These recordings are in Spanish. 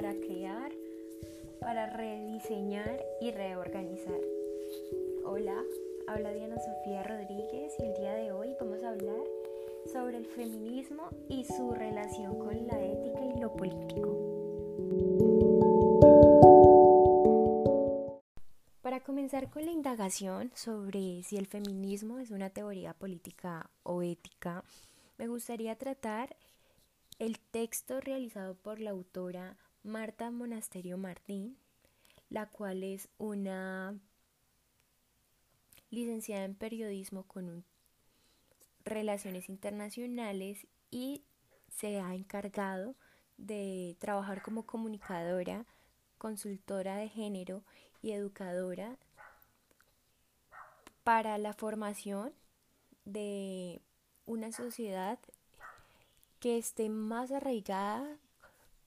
para crear, para rediseñar y reorganizar. Hola, habla Diana Sofía Rodríguez y el día de hoy vamos a hablar sobre el feminismo y su relación con la ética y lo político. Para comenzar con la indagación sobre si el feminismo es una teoría política o ética, me gustaría tratar el texto realizado por la autora Marta Monasterio Martín, la cual es una licenciada en periodismo con relaciones internacionales y se ha encargado de trabajar como comunicadora, consultora de género y educadora para la formación de una sociedad que esté más arraigada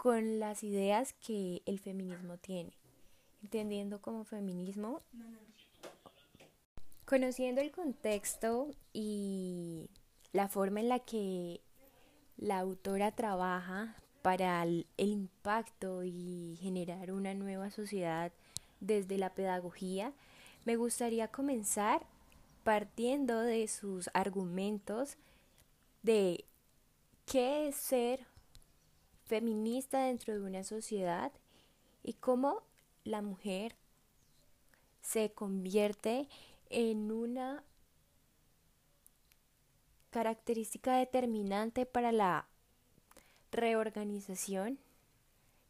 con las ideas que el feminismo tiene. Entendiendo como feminismo, conociendo el contexto y la forma en la que la autora trabaja para el, impacto y generar una nueva sociedad desde la pedagogía, me gustaría comenzar partiendo de sus argumentos de qué es ser feminista dentro de una sociedad y cómo la mujer se convierte en una característica determinante para la reorganización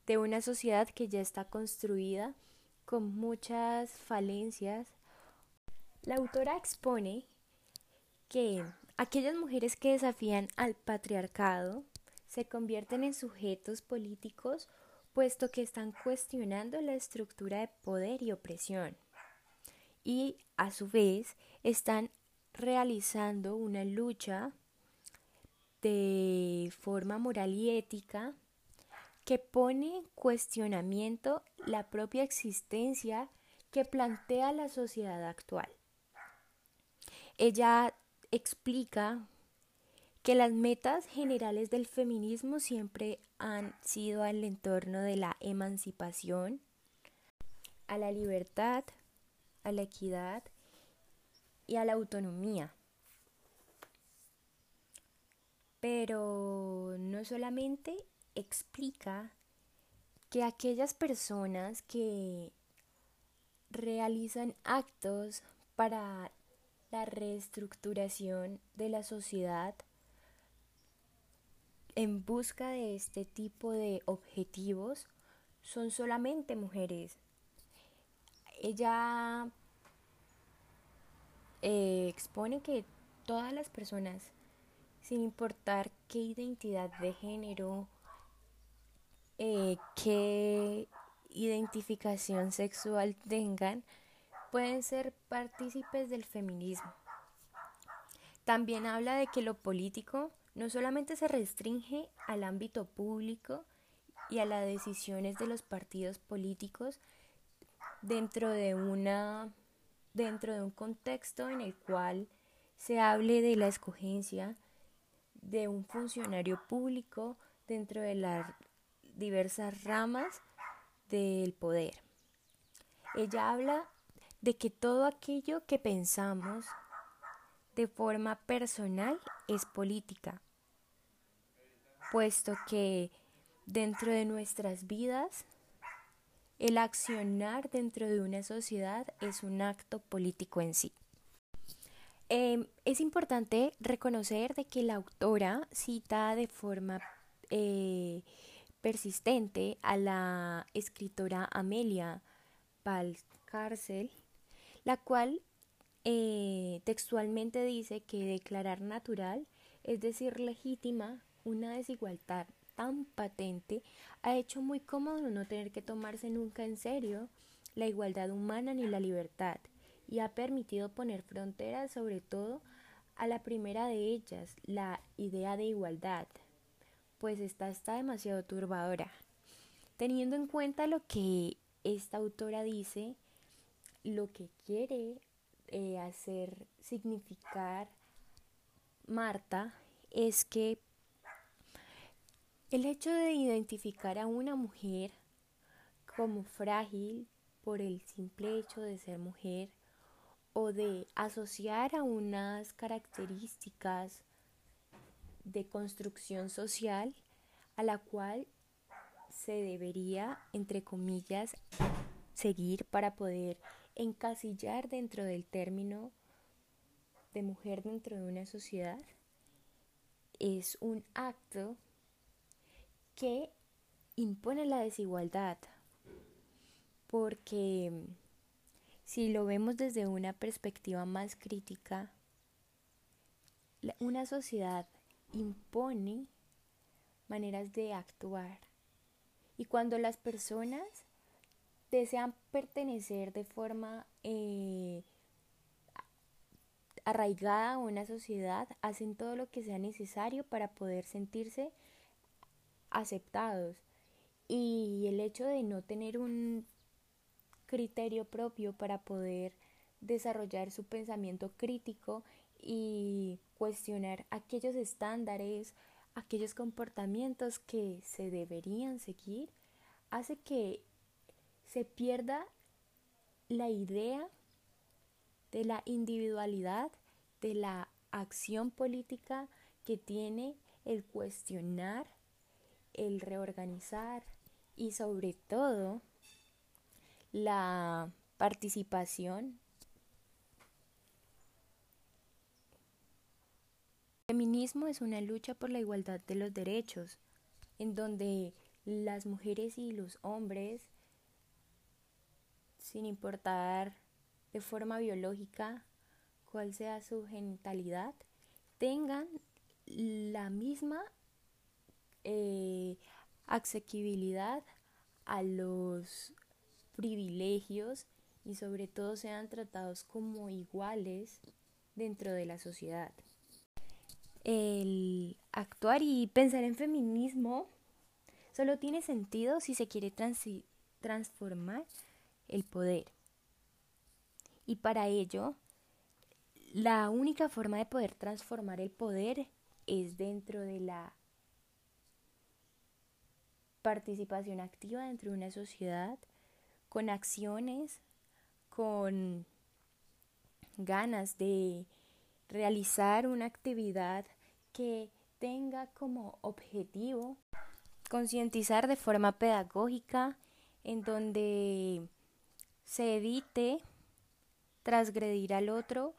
de una sociedad que ya está construida con muchas falencias. La autora expone que Aquellas mujeres que desafían al patriarcado se convierten en sujetos políticos puesto que están cuestionando la estructura de poder y opresión y a su vez están realizando una lucha de forma moral y ética que pone en cuestionamiento la propia existencia que plantea la sociedad actual. Ella explica que las metas generales del feminismo siempre han sido al entorno de la emancipación, a la libertad, a la equidad y a la autonomía. Pero no solamente explica que aquellas personas que realizan actos para la reestructuración de la sociedad en busca de este tipo de objetivos son solamente mujeres. Ella eh, expone que todas las personas, sin importar qué identidad de género, eh, qué identificación sexual tengan, pueden ser partícipes del feminismo. También habla de que lo político no solamente se restringe al ámbito público y a las decisiones de los partidos políticos dentro de una dentro de un contexto en el cual se hable de la escogencia de un funcionario público dentro de las diversas ramas del poder. Ella habla de que todo aquello que pensamos de forma personal es política, puesto que dentro de nuestras vidas el accionar dentro de una sociedad es un acto político en sí. Em, es importante reconocer de que la autora cita de forma eh, persistente a la escritora Amelia Valcárcel la cual eh, textualmente dice que declarar natural, es decir, legítima, una desigualdad tan patente, ha hecho muy cómodo no tener que tomarse nunca en serio la igualdad humana ni la libertad, y ha permitido poner fronteras sobre todo a la primera de ellas, la idea de igualdad, pues esta está demasiado turbadora. Teniendo en cuenta lo que esta autora dice, lo que quiere eh, hacer significar Marta es que el hecho de identificar a una mujer como frágil por el simple hecho de ser mujer o de asociar a unas características de construcción social a la cual se debería, entre comillas, seguir para poder encasillar dentro del término de mujer dentro de una sociedad es un acto que impone la desigualdad porque si lo vemos desde una perspectiva más crítica, una sociedad impone maneras de actuar. Y cuando las personas desean pertenecer de forma eh, arraigada a una sociedad, hacen todo lo que sea necesario para poder sentirse aceptados. Y el hecho de no tener un criterio propio para poder desarrollar su pensamiento crítico y cuestionar aquellos estándares, aquellos comportamientos que se deberían seguir, hace que se pierda la idea de la individualidad, de la acción política que tiene el cuestionar, el reorganizar y sobre todo la participación. El feminismo es una lucha por la igualdad de los derechos, en donde las mujeres y los hombres, sin importar de forma biológica cuál sea su genitalidad, tengan la misma eh, asequibilidad a los privilegios y sobre todo sean tratados como iguales dentro de la sociedad. El actuar y pensar en feminismo solo tiene sentido si se quiere transformar el poder. Y para ello, la única forma de poder transformar el poder es dentro de la participación activa dentro de una sociedad con acciones, con ganas de realizar una actividad que tenga como objetivo concientizar de forma pedagógica en donde se evite transgredir al otro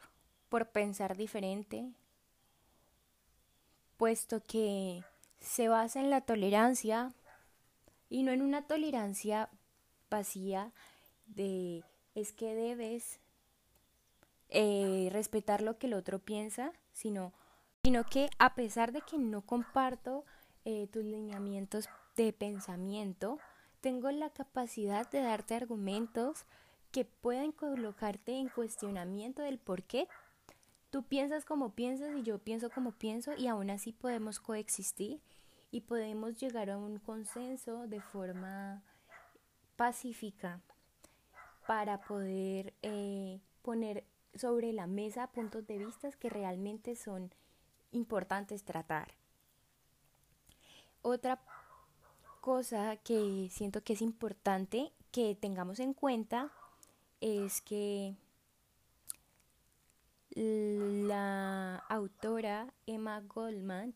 por pensar diferente, puesto que se basa en la tolerancia y no en una tolerancia vacía de es que debes eh, respetar lo que el otro piensa, sino, sino que a pesar de que no comparto eh, tus lineamientos de pensamiento, tengo la capacidad de darte argumentos que pueden colocarte en cuestionamiento del por qué tú piensas como piensas y yo pienso como pienso y aún así podemos coexistir y podemos llegar a un consenso de forma pacífica para poder eh, poner sobre la mesa puntos de vista que realmente son importantes tratar. Otra cosa que siento que es importante que tengamos en cuenta es que la autora Emma Goldman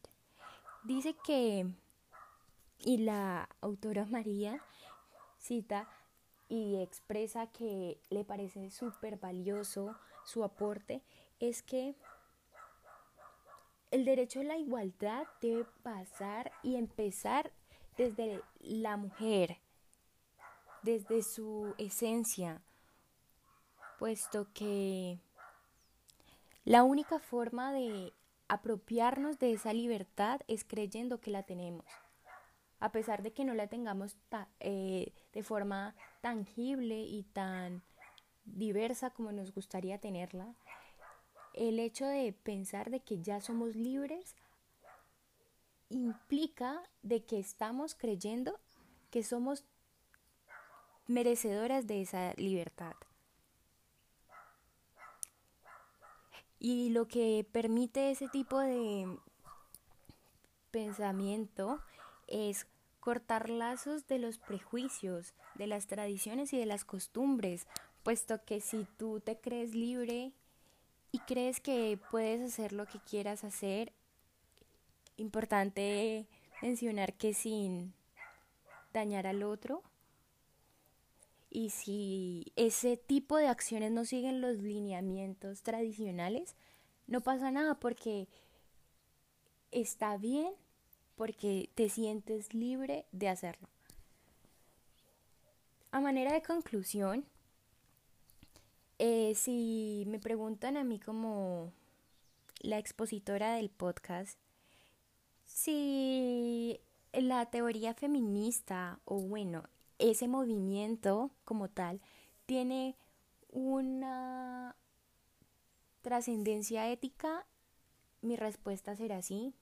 dice que, y la autora María cita y expresa que le parece súper valioso su aporte, es que el derecho a la igualdad debe pasar y empezar desde la mujer, desde su esencia, puesto que la única forma de apropiarnos de esa libertad es creyendo que la tenemos. A pesar de que no la tengamos eh, de forma tangible y tan diversa como nos gustaría tenerla, el hecho de pensar de que ya somos libres implica de que estamos creyendo que somos merecedoras de esa libertad. Y lo que permite ese tipo de pensamiento es cortar lazos de los prejuicios, de las tradiciones y de las costumbres, puesto que si tú te crees libre y crees que puedes hacer lo que quieras hacer, importante mencionar que sin dañar al otro, y si ese tipo de acciones no siguen los lineamientos tradicionales, no pasa nada porque está bien, porque te sientes libre de hacerlo. A manera de conclusión, eh, si me preguntan a mí como la expositora del podcast, si la teoría feminista o bueno, ese movimiento como tal tiene una trascendencia ética, mi respuesta será sí,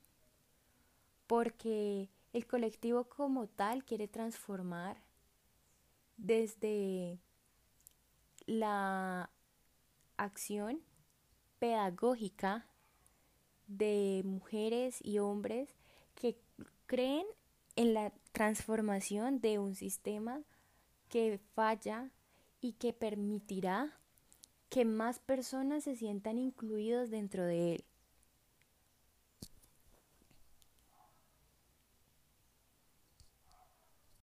porque el colectivo como tal quiere transformar desde la acción pedagógica de mujeres y hombres que creen en la transformación de un sistema que falla y que permitirá que más personas se sientan incluidos dentro de él.